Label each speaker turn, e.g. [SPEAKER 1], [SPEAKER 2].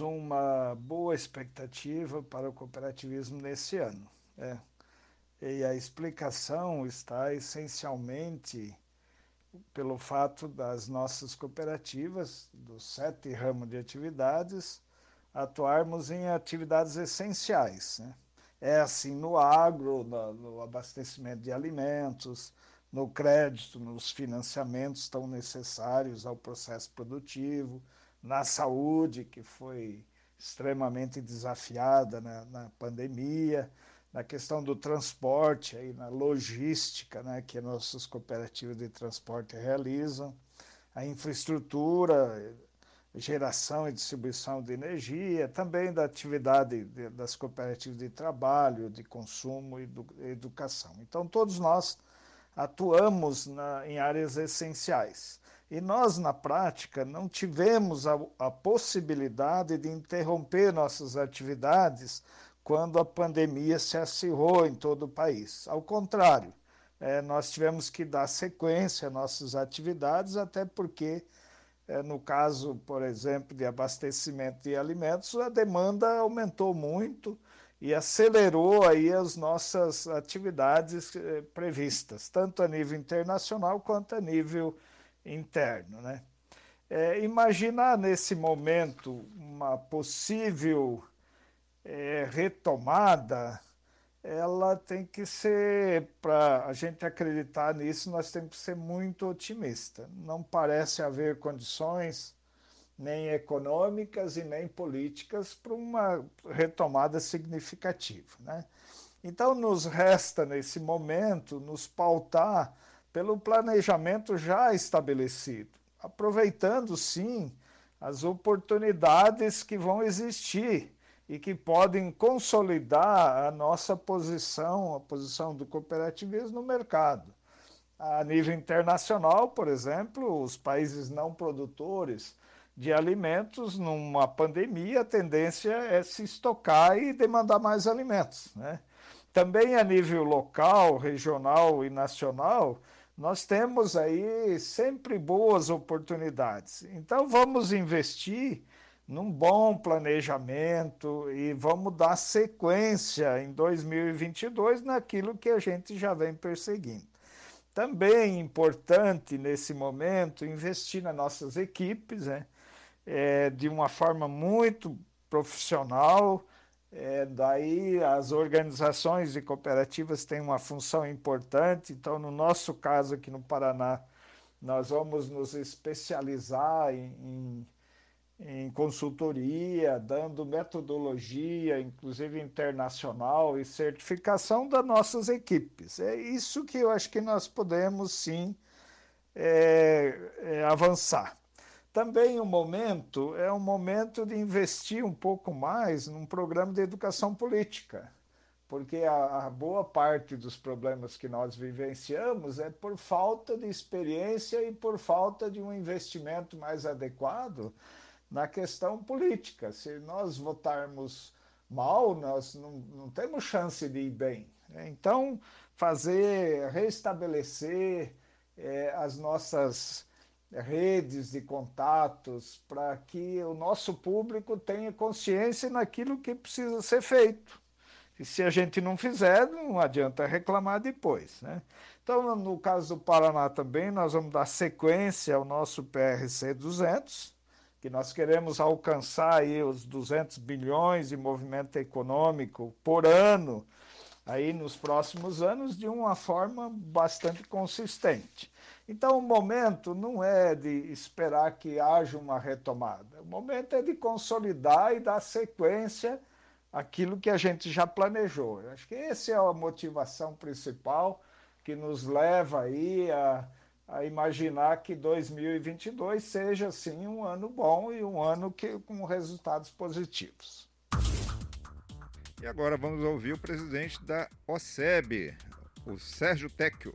[SPEAKER 1] uma boa expectativa para o cooperativismo nesse ano. É. E a explicação está essencialmente pelo fato das nossas cooperativas, dos sete ramos de atividades, atuarmos em atividades essenciais. Né? É assim no agro, no, no abastecimento de alimentos, no crédito, nos financiamentos tão necessários ao processo produtivo, na saúde, que foi extremamente desafiada na, na pandemia, na questão do transporte, aí, na logística, né, que nossas cooperativas de transporte realizam, a infraestrutura, geração e distribuição de energia, também da atividade de, das cooperativas de trabalho, de consumo e do, educação. Então, todos nós atuamos na, em áreas essenciais. E nós, na prática, não tivemos a, a possibilidade de interromper nossas atividades quando a pandemia se acirrou em todo o país. Ao contrário, é, nós tivemos que dar sequência às nossas atividades, até porque, é, no caso, por exemplo, de abastecimento de alimentos, a demanda aumentou muito e acelerou aí as nossas atividades eh, previstas, tanto a nível internacional quanto a nível interno. Né? É, imaginar nesse momento uma possível é, retomada, ela tem que ser, para a gente acreditar nisso, nós temos que ser muito otimista. Não parece haver condições nem econômicas e nem políticas para uma retomada significativa. Né? Então, nos resta, nesse momento, nos pautar pelo planejamento já estabelecido, aproveitando, sim, as oportunidades que vão existir e que podem consolidar a nossa posição, a posição do cooperativismo no mercado. A nível internacional, por exemplo, os países não produtores de alimentos, numa pandemia, a tendência é se estocar e demandar mais alimentos. Né? Também a nível local, regional e nacional, nós temos aí sempre boas oportunidades. Então vamos investir num bom planejamento e vamos dar sequência em 2022 naquilo que a gente já vem perseguindo. Também é importante nesse momento investir nas nossas equipes, né? É, de uma forma muito profissional. É, daí as organizações e cooperativas têm uma função importante. Então, no nosso caso aqui no Paraná, nós vamos nos especializar em, em em consultoria, dando metodologia, inclusive internacional, e certificação das nossas equipes. É isso que eu acho que nós podemos sim é, é, avançar. Também o momento é um momento de investir um pouco mais num programa de educação política, porque a, a boa parte dos problemas que nós vivenciamos é por falta de experiência e por falta de um investimento mais adequado na questão política. Se nós votarmos mal, nós não, não temos chance de ir bem. Né? Então, fazer, restabelecer é, as nossas redes de contatos para que o nosso público tenha consciência naquilo que precisa ser feito. E se a gente não fizer, não adianta reclamar depois. Né? Então, no caso do Paraná também, nós vamos dar sequência ao nosso PRC 200, que nós queremos alcançar aí os 200 bilhões de movimento econômico por ano aí nos próximos anos de uma forma bastante consistente. Então o momento não é de esperar que haja uma retomada. O momento é de consolidar e dar sequência àquilo que a gente já planejou. Eu acho que essa é a motivação principal que nos leva aí a a imaginar que 2022 seja sim um ano bom e um ano que, com resultados positivos.
[SPEAKER 2] E agora vamos ouvir o presidente da OSEB, o Sérgio Tecchio.